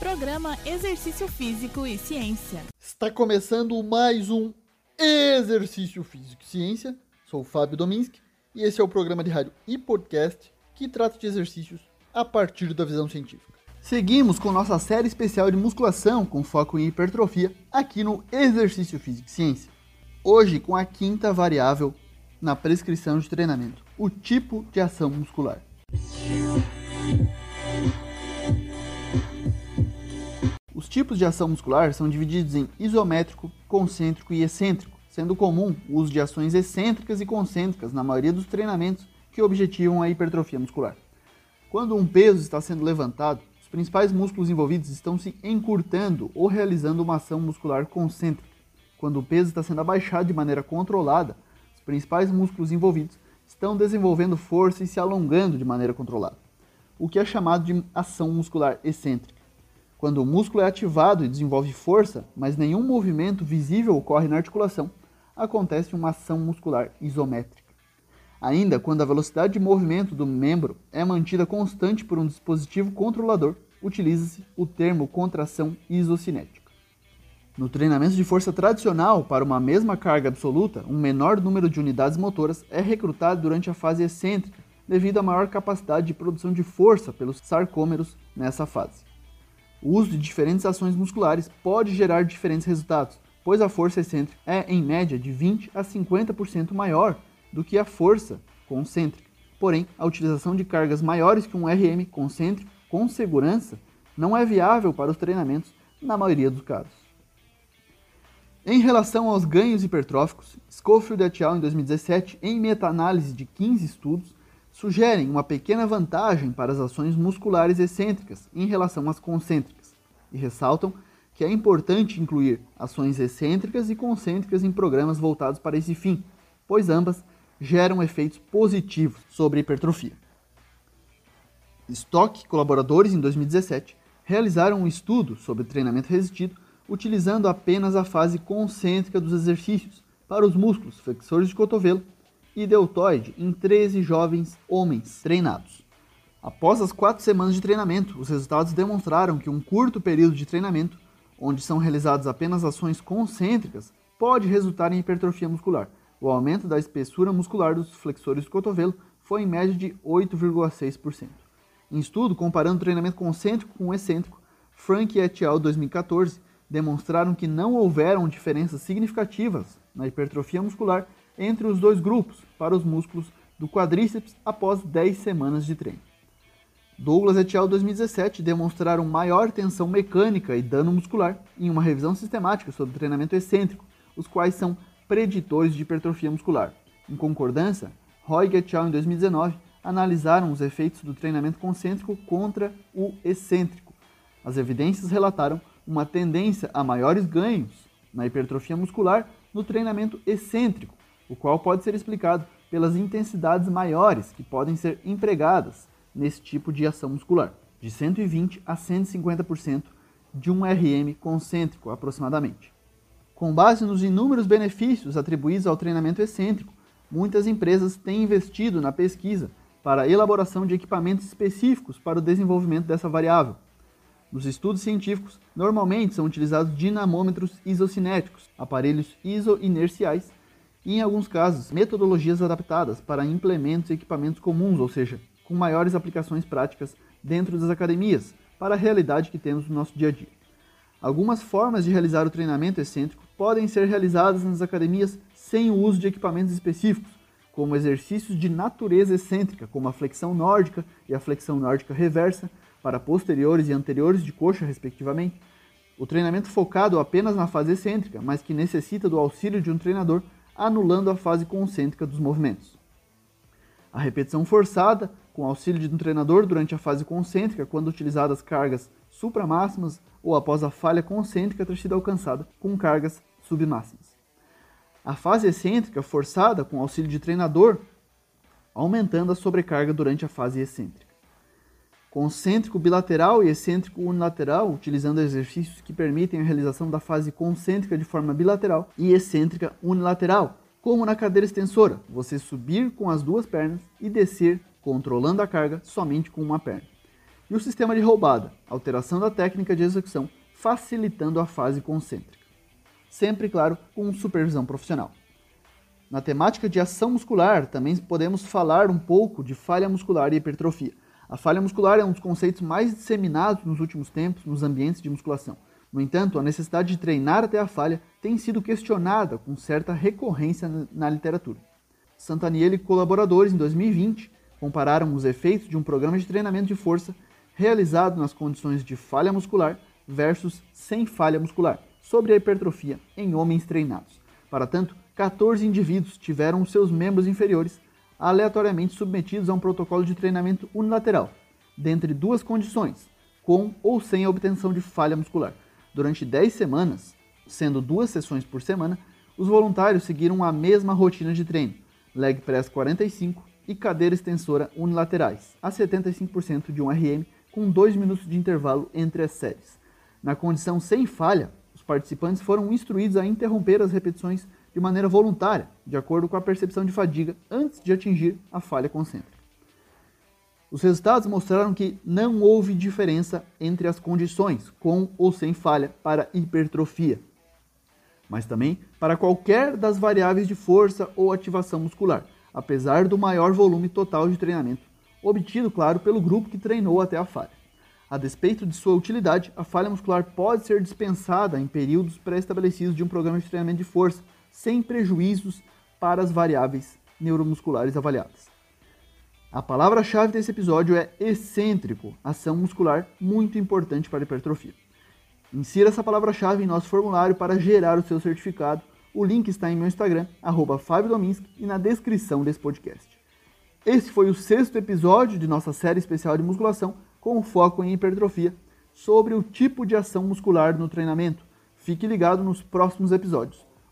Programa Exercício Físico e Ciência. Está começando mais um Exercício Físico e Ciência. Sou o Fábio Dominski e esse é o programa de rádio e podcast que trata de exercícios a partir da visão científica. Seguimos com nossa série especial de musculação com foco em hipertrofia aqui no Exercício Físico e Ciência. Hoje com a quinta variável na prescrição de treinamento, o tipo de ação muscular. Tipos de ação muscular são divididos em isométrico, concêntrico e excêntrico, sendo comum o uso de ações excêntricas e concêntricas na maioria dos treinamentos que objetivam a hipertrofia muscular. Quando um peso está sendo levantado, os principais músculos envolvidos estão se encurtando ou realizando uma ação muscular concêntrica. Quando o peso está sendo abaixado de maneira controlada, os principais músculos envolvidos estão desenvolvendo força e se alongando de maneira controlada, o que é chamado de ação muscular excêntrica. Quando o músculo é ativado e desenvolve força, mas nenhum movimento visível ocorre na articulação, acontece uma ação muscular isométrica. Ainda quando a velocidade de movimento do membro é mantida constante por um dispositivo controlador, utiliza-se o termo contração isocinética. No treinamento de força tradicional, para uma mesma carga absoluta, um menor número de unidades motoras é recrutado durante a fase excêntrica, devido à maior capacidade de produção de força pelos sarcômeros nessa fase. O uso de diferentes ações musculares pode gerar diferentes resultados, pois a força excêntrica é, em média, de 20 a 50% maior do que a força concêntrica. Porém, a utilização de cargas maiores que um RM concêntrico com segurança não é viável para os treinamentos na maioria dos casos. Em relação aos ganhos hipertróficos, Schofield et al. em 2017, em meta-análise de 15 estudos, sugerem uma pequena vantagem para as ações musculares excêntricas em relação às concêntricas e ressaltam que é importante incluir ações excêntricas e concêntricas em programas voltados para esse fim, pois ambas geram efeitos positivos sobre a hipertrofia. Stock e colaboradores, em 2017, realizaram um estudo sobre treinamento resistido utilizando apenas a fase concêntrica dos exercícios para os músculos flexores de cotovelo e deltoide em 13 jovens homens treinados. Após as quatro semanas de treinamento, os resultados demonstraram que um curto período de treinamento, onde são realizadas apenas ações concêntricas, pode resultar em hipertrofia muscular. O aumento da espessura muscular dos flexores do cotovelo foi em média de 8,6%. Em estudo comparando treinamento concêntrico com excêntrico, Frank et al. 2014 demonstraram que não houveram diferenças significativas na hipertrofia muscular entre os dois grupos para os músculos do quadríceps após 10 semanas de treino. Douglas et al. 2017 demonstraram maior tensão mecânica e dano muscular em uma revisão sistemática sobre treinamento excêntrico, os quais são preditores de hipertrofia muscular. Em concordância, Roig et al. em 2019 analisaram os efeitos do treinamento concêntrico contra o excêntrico. As evidências relataram uma tendência a maiores ganhos na hipertrofia muscular no treinamento excêntrico, o qual pode ser explicado pelas intensidades maiores que podem ser empregadas nesse tipo de ação muscular, de 120 a 150% de um RM concêntrico aproximadamente. Com base nos inúmeros benefícios atribuídos ao treinamento excêntrico, muitas empresas têm investido na pesquisa para a elaboração de equipamentos específicos para o desenvolvimento dessa variável. Nos estudos científicos, normalmente são utilizados dinamômetros isocinéticos, aparelhos isoinerciais e, em alguns casos, metodologias adaptadas para implementos e equipamentos comuns, ou seja, com maiores aplicações práticas dentro das academias, para a realidade que temos no nosso dia a dia. Algumas formas de realizar o treinamento excêntrico podem ser realizadas nas academias sem o uso de equipamentos específicos, como exercícios de natureza excêntrica, como a flexão nórdica e a flexão nórdica reversa, para posteriores e anteriores de coxa, respectivamente. O treinamento focado apenas na fase excêntrica, mas que necessita do auxílio de um treinador anulando a fase concêntrica dos movimentos. A repetição forçada, com auxílio de um treinador durante a fase concêntrica, quando utilizadas cargas supramáximas ou após a falha concêntrica ter sido alcançada com cargas submáximas. A fase excêntrica forçada com auxílio de treinador, aumentando a sobrecarga durante a fase excêntrica concêntrico bilateral e excêntrico unilateral, utilizando exercícios que permitem a realização da fase concêntrica de forma bilateral e excêntrica unilateral, como na cadeira extensora, você subir com as duas pernas e descer controlando a carga somente com uma perna. e o sistema de roubada, alteração da técnica de execução, facilitando a fase concêntrica. Sempre, claro, com supervisão profissional. Na temática de ação muscular, também podemos falar um pouco de falha muscular e hipertrofia. A falha muscular é um dos conceitos mais disseminados nos últimos tempos nos ambientes de musculação. No entanto, a necessidade de treinar até a falha tem sido questionada com certa recorrência na literatura. Santaniele e colaboradores, em 2020, compararam os efeitos de um programa de treinamento de força realizado nas condições de falha muscular versus sem falha muscular, sobre a hipertrofia em homens treinados. Para tanto, 14 indivíduos tiveram seus membros inferiores aleatoriamente submetidos a um protocolo de treinamento unilateral, dentre duas condições, com ou sem a obtenção de falha muscular. Durante 10 semanas, sendo duas sessões por semana, os voluntários seguiram a mesma rotina de treino, leg press 45 e cadeira extensora unilaterais, a 75% de um RM, com 2 minutos de intervalo entre as séries. Na condição sem falha, os participantes foram instruídos a interromper as repetições de maneira voluntária, de acordo com a percepção de fadiga, antes de atingir a falha concêntrica. Os resultados mostraram que não houve diferença entre as condições, com ou sem falha, para hipertrofia, mas também para qualquer das variáveis de força ou ativação muscular, apesar do maior volume total de treinamento, obtido, claro, pelo grupo que treinou até a falha. A despeito de sua utilidade, a falha muscular pode ser dispensada em períodos pré-estabelecidos de um programa de treinamento de força, sem prejuízos para as variáveis neuromusculares avaliadas. A palavra-chave desse episódio é excêntrico, ação muscular muito importante para a hipertrofia. Insira essa palavra-chave em nosso formulário para gerar o seu certificado. O link está em meu Instagram, arroba e na descrição desse podcast. Esse foi o sexto episódio de nossa série especial de musculação com foco em hipertrofia, sobre o tipo de ação muscular no treinamento. Fique ligado nos próximos episódios.